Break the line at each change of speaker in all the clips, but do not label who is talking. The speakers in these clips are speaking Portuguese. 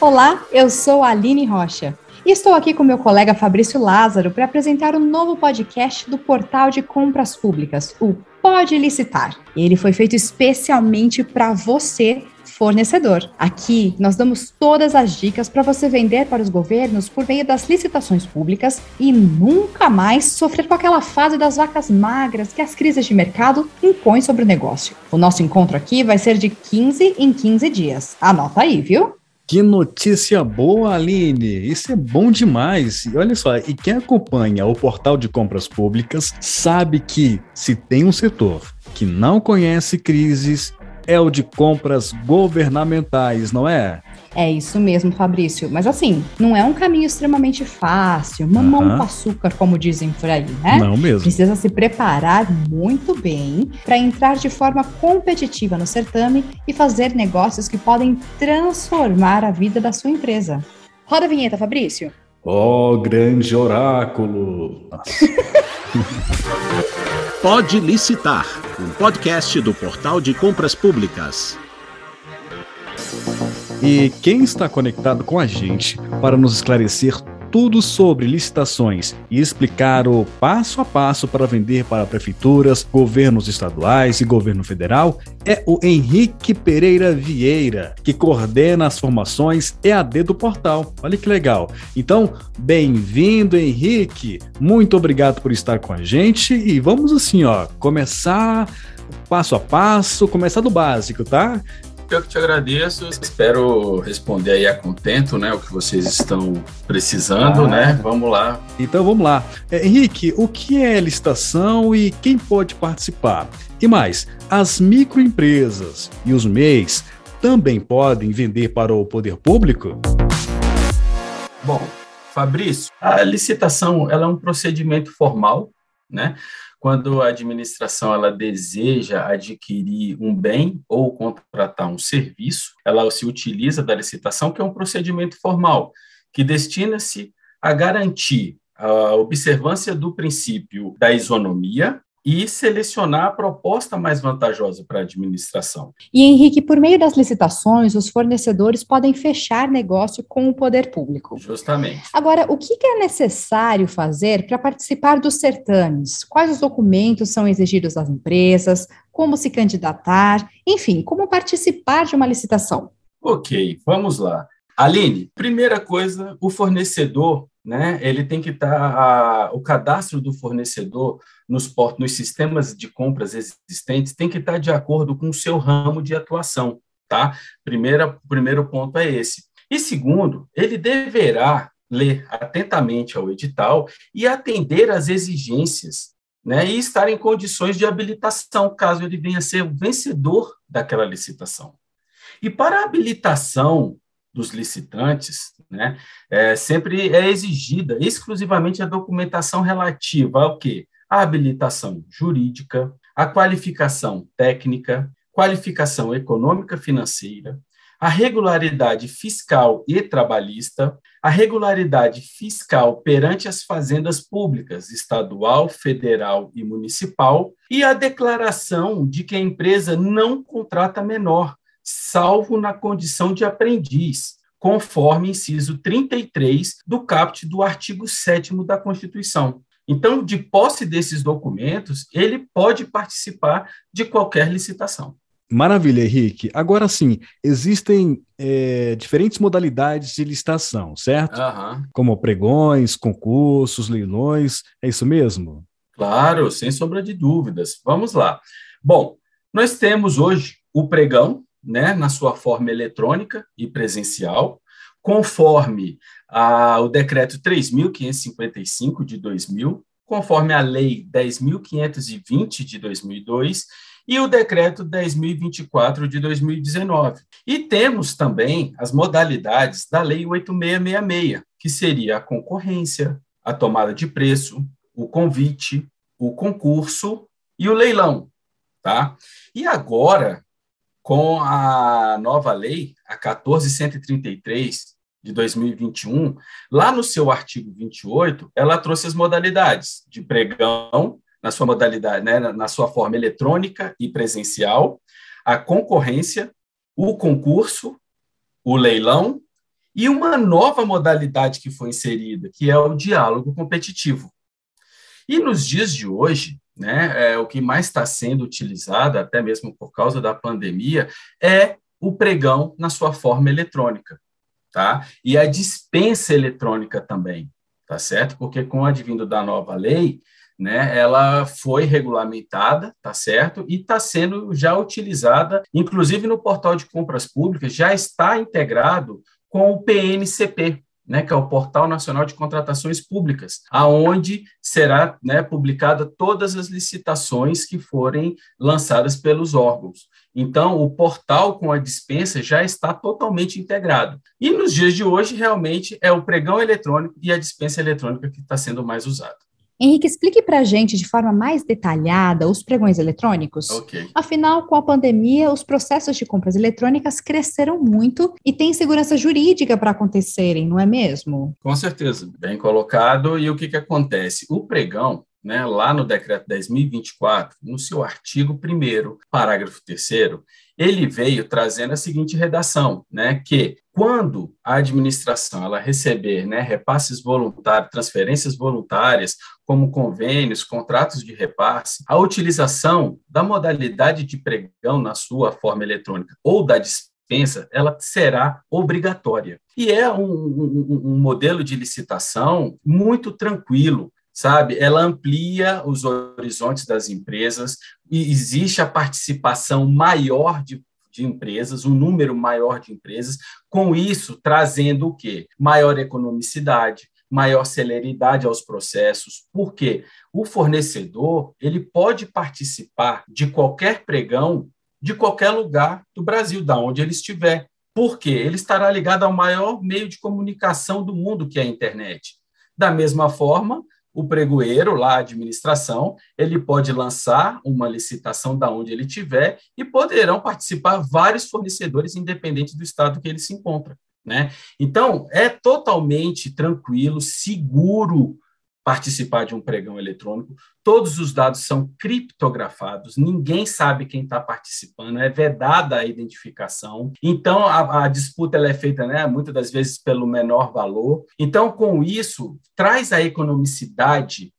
Olá, eu sou a Aline Rocha. E estou aqui com meu colega Fabrício Lázaro para apresentar um novo podcast do Portal de Compras Públicas, o Pode Licitar. Ele foi feito especialmente para você, fornecedor. Aqui nós damos todas as dicas para você vender para os governos por meio das licitações públicas e nunca mais sofrer com aquela fase das vacas magras que as crises de mercado impõem sobre o negócio. O nosso encontro aqui vai ser de 15 em 15 dias. Anota aí, viu?
Que notícia boa, Aline! Isso é bom demais. E olha só, e quem acompanha o portal de compras públicas sabe que se tem um setor que não conhece crises, é o de compras governamentais, não é?
É isso mesmo, Fabrício. Mas assim, não é um caminho extremamente fácil, mamão uhum. com açúcar, como dizem por aí, né?
Não mesmo.
Precisa se preparar muito bem para entrar de forma competitiva no certame e fazer negócios que podem transformar a vida da sua empresa. Roda a vinheta, Fabrício.
Oh, grande oráculo!
Pode licitar, um podcast do Portal de Compras Públicas.
E quem está conectado com a gente para nos esclarecer tudo sobre licitações e explicar o passo a passo para vender para prefeituras, governos estaduais e governo federal é o Henrique Pereira Vieira, que coordena as formações EAD do portal. Olha que legal. Então, bem-vindo, Henrique. Muito obrigado por estar com a gente e vamos assim, ó, começar passo a passo, começar do básico, tá?
Eu que te agradeço. Espero responder aí a contento, né? O que vocês estão precisando, ah. né? Vamos lá.
Então vamos lá. É, Henrique, o que é licitação e quem pode participar? E mais, as microempresas e os MEIs também podem vender para o poder público?
Bom, Fabrício, a licitação ela é um procedimento formal, né? Quando a administração ela deseja adquirir um bem ou contratar um serviço, ela se utiliza da licitação, que é um procedimento formal, que destina-se a garantir a observância do princípio da isonomia e selecionar a proposta mais vantajosa para a administração.
E Henrique, por meio das licitações, os fornecedores podem fechar negócio com o poder público.
Justamente.
Agora, o que é necessário fazer para participar dos certames? Quais os documentos são exigidos das empresas? Como se candidatar? Enfim, como participar de uma licitação?
Ok, vamos lá. Aline, primeira coisa, o fornecedor, né? Ele tem que estar tá, o cadastro do fornecedor nos, nos sistemas de compras existentes tem que estar de acordo com o seu ramo de atuação, tá? Primeira, primeiro ponto é esse. E segundo, ele deverá ler atentamente ao edital e atender às exigências, né? E estar em condições de habilitação, caso ele venha a ser o vencedor daquela licitação. E para a habilitação dos licitantes, né, é, sempre é exigida exclusivamente a documentação relativa ao quê? A habilitação jurídica, a qualificação técnica, qualificação econômica financeira, a regularidade fiscal e trabalhista, a regularidade fiscal perante as fazendas públicas, estadual, federal e municipal, e a declaração de que a empresa não contrata menor, salvo na condição de aprendiz, conforme inciso 33 do caput do artigo 7 da Constituição. Então, de posse desses documentos, ele pode participar de qualquer licitação.
Maravilha, Henrique. Agora sim, existem é, diferentes modalidades de licitação, certo?
Uhum.
Como pregões, concursos, leilões, é isso mesmo?
Claro, sem sombra de dúvidas. Vamos lá. Bom, nós temos hoje o pregão, né, na sua forma eletrônica e presencial, conforme a, o decreto 3.555 de 2000, conforme a lei 10.520 de 2002 e o decreto 10.024 de 2019. E temos também as modalidades da lei 8666, que seria a concorrência, a tomada de preço, o convite, o concurso e o leilão, tá? E agora com a nova lei, a 14133 de 2021, lá no seu artigo 28, ela trouxe as modalidades de pregão, na sua modalidade, né, na sua forma eletrônica e presencial, a concorrência, o concurso o leilão e uma nova modalidade que foi inserida, que é o diálogo competitivo. E nos dias de hoje, né, é, o que mais está sendo utilizado, até mesmo por causa da pandemia, é o pregão na sua forma eletrônica, tá? E a dispensa eletrônica também, tá certo? Porque com o advindo da nova lei, né, ela foi regulamentada, tá certo? E está sendo já utilizada, inclusive no portal de compras públicas, já está integrado com o PNCP, né, que é o Portal Nacional de Contratações Públicas, aonde será né, publicada todas as licitações que forem lançadas pelos órgãos. Então, o portal com a dispensa já está totalmente integrado. E nos dias de hoje, realmente, é o pregão eletrônico e a dispensa eletrônica que está sendo mais usado.
Henrique, explique para a gente de forma mais detalhada os pregões eletrônicos.
Ok.
Afinal, com a pandemia, os processos de compras eletrônicas cresceram muito e tem segurança jurídica para acontecerem, não é mesmo?
Com certeza, bem colocado. E o que, que acontece? O pregão, né, lá no decreto 10.024, no seu artigo 1 parágrafo 3 ele veio trazendo a seguinte redação, né, que quando a administração ela receber né, repasses voluntários, transferências voluntárias, como convênios, contratos de repasse, a utilização da modalidade de pregão na sua forma eletrônica ou da dispensa, ela será obrigatória. E é um, um, um modelo de licitação muito tranquilo, sabe? Ela amplia os horizontes das empresas e existe a participação maior de, de empresas, um número maior de empresas, com isso trazendo o quê? Maior economicidade, maior celeridade aos processos, porque o fornecedor ele pode participar de qualquer pregão de qualquer lugar do Brasil, da onde ele estiver. Porque ele estará ligado ao maior meio de comunicação do mundo, que é a internet. Da mesma forma, o pregoeiro, lá a administração, ele pode lançar uma licitação da onde ele estiver e poderão participar vários fornecedores, independente do estado que ele se encontra. Né? Então, é totalmente tranquilo, seguro participar de um pregão eletrônico. Todos os dados são criptografados, ninguém sabe quem está participando, é vedada a identificação. Então, a, a disputa é feita, né, muitas das vezes, pelo menor valor. Então, com isso, traz a economicidade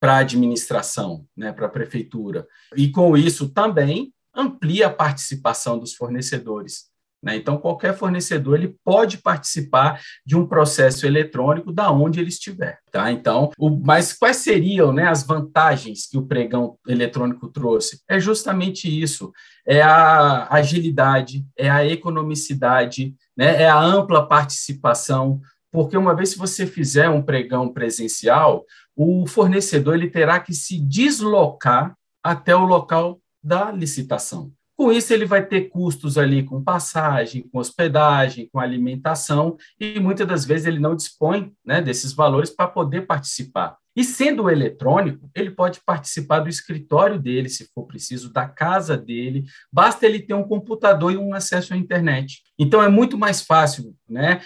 para a administração, né, para a prefeitura. E com isso também amplia a participação dos fornecedores. Né? Então, qualquer fornecedor ele pode participar de um processo eletrônico da onde ele estiver. Tá? Então, o, mas quais seriam né, as vantagens que o pregão eletrônico trouxe? É justamente isso: é a agilidade, é a economicidade, né, é a ampla participação. Porque uma vez que você fizer um pregão presencial, o fornecedor ele terá que se deslocar até o local da licitação. Com isso, ele vai ter custos ali com passagem, com hospedagem, com alimentação, e muitas das vezes ele não dispõe né, desses valores para poder participar. E sendo eletrônico, ele pode participar do escritório dele, se for preciso, da casa dele, basta ele ter um computador e um acesso à internet. Então é muito mais fácil, né,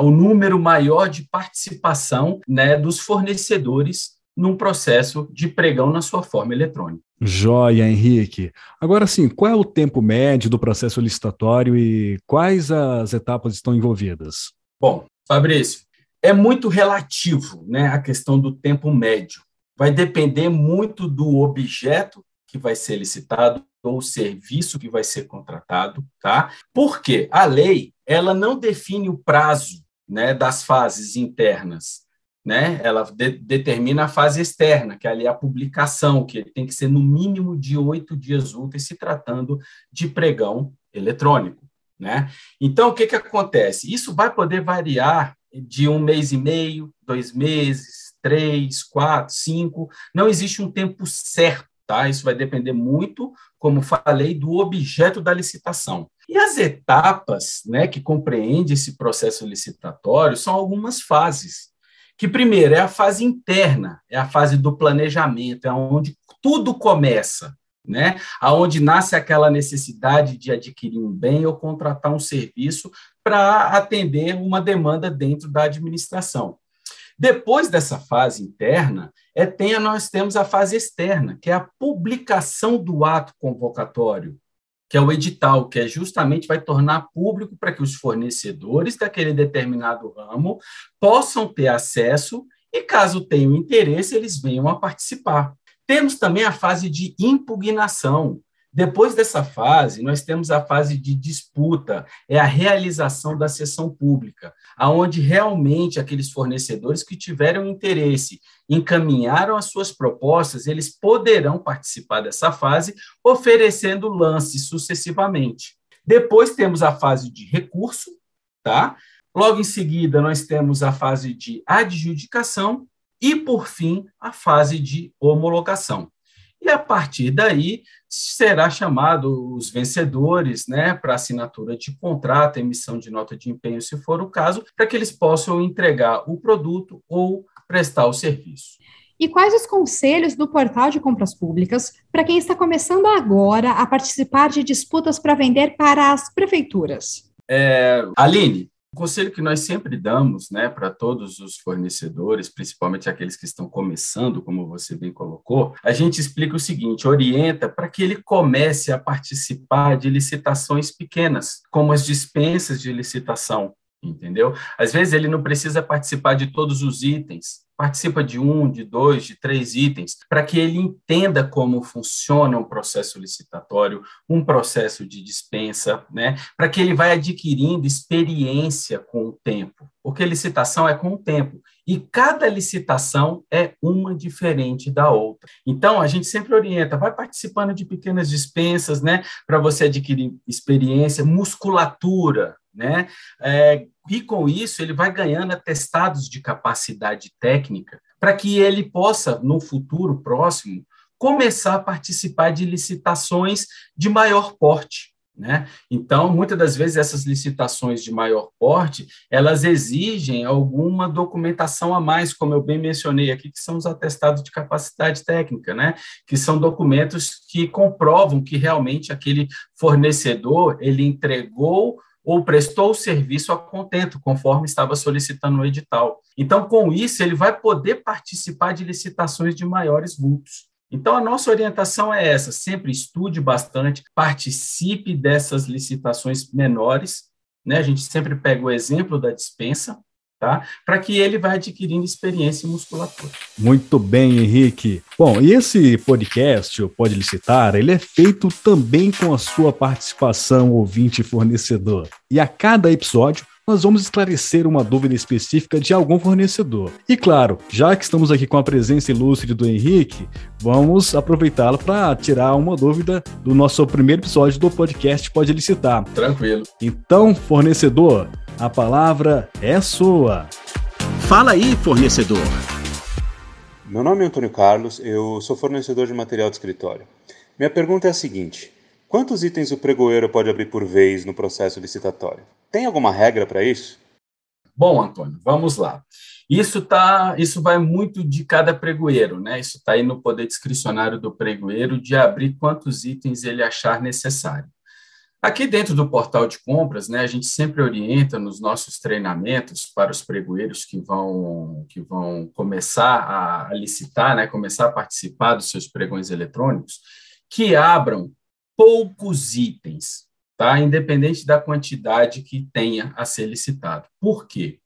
o número maior de participação, né, dos fornecedores num processo de pregão na sua forma eletrônica.
Joia, Henrique. Agora sim, qual é o tempo médio do processo licitatório e quais as etapas estão envolvidas?
Bom, Fabrício, é muito relativo né, a questão do tempo médio. Vai depender muito do objeto que vai ser licitado ou serviço que vai ser contratado, tá? Porque a lei ela não define o prazo né, das fases internas né? Ela de, determina a fase externa, que é ali a publicação, que tem que ser no mínimo de oito dias úteis, se tratando de pregão eletrônico, né? Então, o que, que acontece? Isso vai poder variar de um mês e meio, dois meses, três, quatro, cinco. Não existe um tempo certo, tá? Isso vai depender muito, como falei, do objeto da licitação. E as etapas, né, que compreende esse processo licitatório são algumas fases que primeiro é a fase interna, é a fase do planejamento, é onde tudo começa, né? Aonde nasce aquela necessidade de adquirir um bem ou contratar um serviço para atender uma demanda dentro da administração. Depois dessa fase interna, é, tem, nós temos a fase externa, que é a publicação do ato convocatório. Que é o edital, que é justamente vai tornar público para que os fornecedores daquele determinado ramo possam ter acesso e, caso tenham interesse, eles venham a participar. Temos também a fase de impugnação. Depois dessa fase, nós temos a fase de disputa, é a realização da sessão pública, aonde realmente aqueles fornecedores que tiveram interesse, encaminharam as suas propostas, eles poderão participar dessa fase, oferecendo lances sucessivamente. Depois temos a fase de recurso, tá? Logo em seguida, nós temos a fase de adjudicação e, por fim, a fase de homologação. E a partir daí será chamado os vencedores, né, para assinatura de contrato, emissão de nota de empenho, se for o caso, para que eles possam entregar o produto ou prestar o serviço.
E quais os conselhos do portal de compras públicas para quem está começando agora a participar de disputas para vender para as prefeituras?
É, Aline, o conselho que nós sempre damos né, para todos os fornecedores, principalmente aqueles que estão começando, como você bem colocou, a gente explica o seguinte: orienta para que ele comece a participar de licitações pequenas, como as dispensas de licitação, entendeu? Às vezes ele não precisa participar de todos os itens, participa de um, de dois, de três itens, para que ele entenda como funciona um processo licitatório, um processo de dispensa, né? para que ele vá adquirindo experiência com o tempo, porque licitação é com o tempo, e cada licitação é uma diferente da outra. Então, a gente sempre orienta, vai participando de pequenas dispensas, né, para você adquirir experiência, musculatura, né? É, e com isso ele vai ganhando atestados de capacidade técnica para que ele possa, no futuro próximo, começar a participar de licitações de maior porte. Né? Então, muitas das vezes essas licitações de maior porte, elas exigem alguma documentação a mais, como eu bem mencionei aqui, que são os atestados de capacidade técnica, né? Que são documentos que comprovam que realmente aquele fornecedor ele entregou ou prestou o serviço a contento, conforme estava solicitando no edital. Então, com isso, ele vai poder participar de licitações de maiores vultos. Então, a nossa orientação é essa: sempre estude bastante, participe dessas licitações menores. Né? A gente sempre pega o exemplo da dispensa, tá? Para que ele vá adquirindo experiência em musculatura.
Muito bem, Henrique. Bom, e esse podcast, o Pode Licitar, ele é feito também com a sua participação ouvinte fornecedor. E a cada episódio nós vamos esclarecer uma dúvida específica de algum fornecedor. E claro, já que estamos aqui com a presença ilustre do Henrique, vamos aproveitá-lo para tirar uma dúvida do nosso primeiro episódio do podcast Pode Licitar.
Tranquilo.
Então, fornecedor, a palavra é sua.
Fala aí, fornecedor.
Meu nome é Antônio Carlos, eu sou fornecedor de material de escritório. Minha pergunta é a seguinte: quantos itens o pregoeiro pode abrir por vez no processo licitatório? Tem alguma regra para isso?
Bom, Antônio, vamos lá. Isso tá, isso vai muito de cada pregoeiro, né? Isso está aí no poder discricionário do pregoeiro de abrir quantos itens ele achar necessário. Aqui dentro do portal de compras, né, a gente sempre orienta nos nossos treinamentos para os pregoeiros que vão, que vão começar a, licitar, né, começar a participar dos seus pregões eletrônicos, que abram poucos itens, tá? independente da quantidade que tenha a ser licitado. Por quê?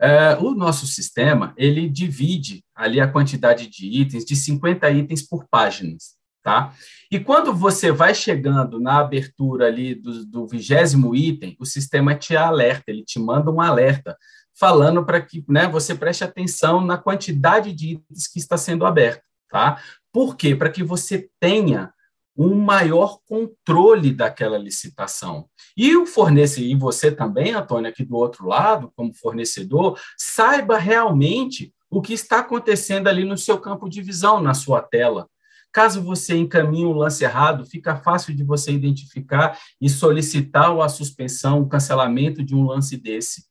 É, o nosso sistema, ele divide ali a quantidade de itens de 50 itens por páginas tá? E quando você vai chegando na abertura ali do vigésimo item, o sistema te alerta, ele te manda um alerta falando para que né, você preste atenção na quantidade de itens que está sendo aberto, tá? Por quê? Para que você tenha um maior controle daquela licitação. E o fornecedor, e você também, Antônio, aqui do outro lado, como fornecedor, saiba realmente o que está acontecendo ali no seu campo de visão, na sua tela. Caso você encaminhe um lance errado, fica fácil de você identificar e solicitar a suspensão, o cancelamento de um lance desse.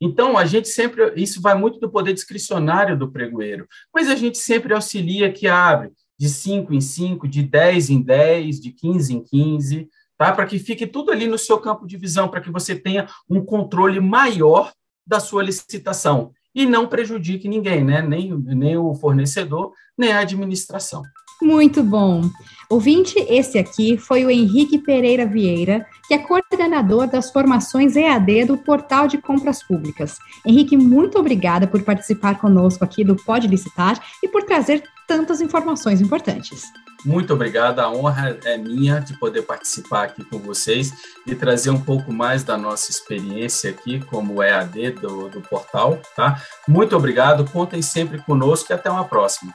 Então, a gente sempre, isso vai muito do poder discricionário do pregoeiro, mas a gente sempre auxilia que abre de 5 em 5, de 10 em 10, de 15 em 15, tá? Para que fique tudo ali no seu campo de visão, para que você tenha um controle maior da sua licitação e não prejudique ninguém, né? Nem, nem o fornecedor, nem a administração.
Muito bom. Ouvinte, esse aqui foi o Henrique Pereira Vieira, que é coordenador das formações EAD do Portal de Compras Públicas. Henrique, muito obrigada por participar conosco aqui do Pode Licitar e por trazer tantas informações importantes.
Muito obrigado, a honra é minha de poder participar aqui com vocês e trazer um pouco mais da nossa experiência aqui como EAD do, do portal, tá? Muito obrigado, contem sempre conosco e até uma próxima.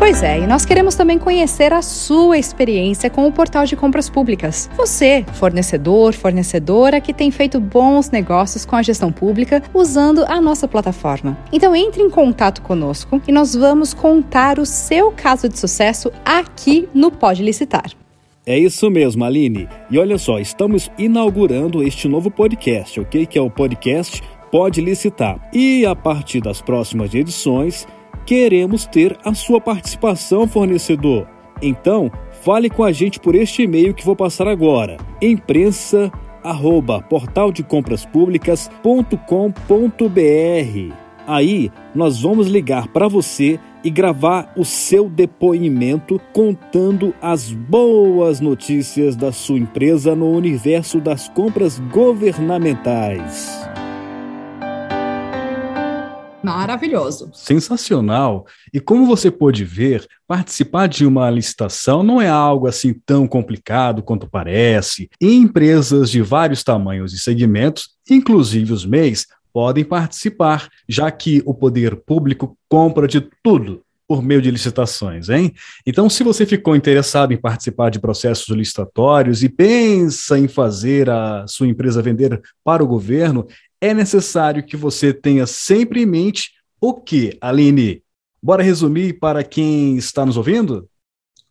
Pois é, e nós queremos também conhecer a sua experiência com o portal de compras públicas. Você, fornecedor, fornecedora que tem feito bons negócios com a gestão pública usando a nossa plataforma. Então entre em contato conosco e nós vamos contar o seu caso de sucesso aqui no Pode Licitar.
É isso mesmo, Aline. E olha só, estamos inaugurando este novo podcast, ok? Que é o podcast Pode Licitar. E a partir das próximas edições, Queremos ter a sua participação, fornecedor. Então, fale com a gente por este e-mail que vou passar agora: imprensa arroba portaldecompraspublicas.com.br. Aí nós vamos ligar para você e gravar o seu depoimento contando as boas notícias da sua empresa no universo das compras governamentais.
Maravilhoso.
Sensacional. E como você pôde ver, participar de uma licitação não é algo assim tão complicado quanto parece. Empresas de vários tamanhos e segmentos, inclusive os MEIs, podem participar, já que o poder público compra de tudo por meio de licitações, hein? Então, se você ficou interessado em participar de processos licitatórios e pensa em fazer a sua empresa vender para o governo, é necessário que você tenha sempre em mente o que, Aline? Bora resumir para quem está nos ouvindo?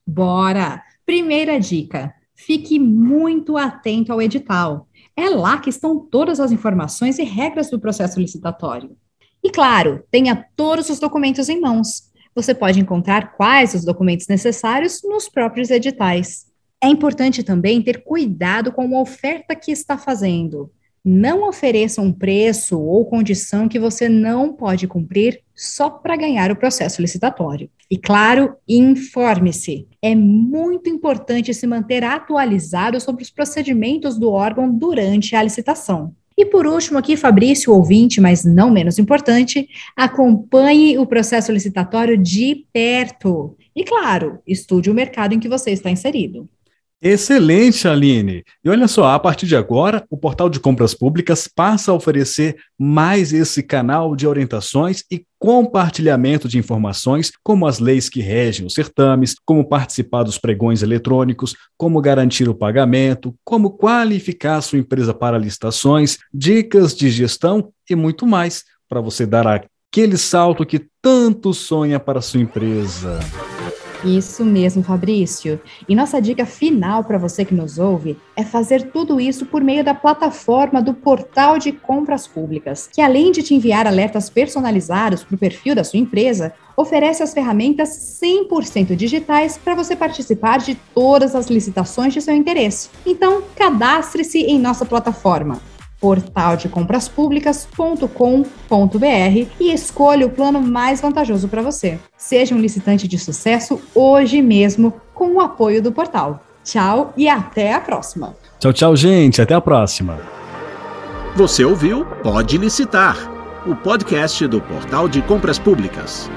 Bora! Primeira dica: fique muito atento ao edital. É lá que estão todas as informações e regras do processo licitatório. E claro, tenha todos os documentos em mãos. Você pode encontrar quais os documentos necessários nos próprios editais. É importante também ter cuidado com a oferta que está fazendo. Não ofereça um preço ou condição que você não pode cumprir só para ganhar o processo licitatório. E claro, informe-se. É muito importante se manter atualizado sobre os procedimentos do órgão durante a licitação. E por último, aqui, Fabrício, ouvinte, mas não menos importante, acompanhe o processo licitatório de perto. E, claro, estude o mercado em que você está inserido.
Excelente, Aline! E olha só, a partir de agora, o portal de compras públicas passa a oferecer mais esse canal de orientações e compartilhamento de informações, como as leis que regem os certames, como participar dos pregões eletrônicos, como garantir o pagamento, como qualificar sua empresa para licitações, dicas de gestão e muito mais, para você dar aquele salto que tanto sonha para sua empresa.
Isso mesmo, Fabrício. E nossa dica final para você que nos ouve é fazer tudo isso por meio da plataforma do Portal de Compras Públicas, que além de te enviar alertas personalizados para o perfil da sua empresa, oferece as ferramentas 100% digitais para você participar de todas as licitações de seu interesse. Então, cadastre-se em nossa plataforma portaldecompraspublicas.com.br e escolha o plano mais vantajoso para você. Seja um licitante de sucesso hoje mesmo com o apoio do portal. Tchau e até a próxima.
Tchau, tchau, gente. Até a próxima.
Você ouviu Pode Licitar, o podcast do Portal de Compras Públicas.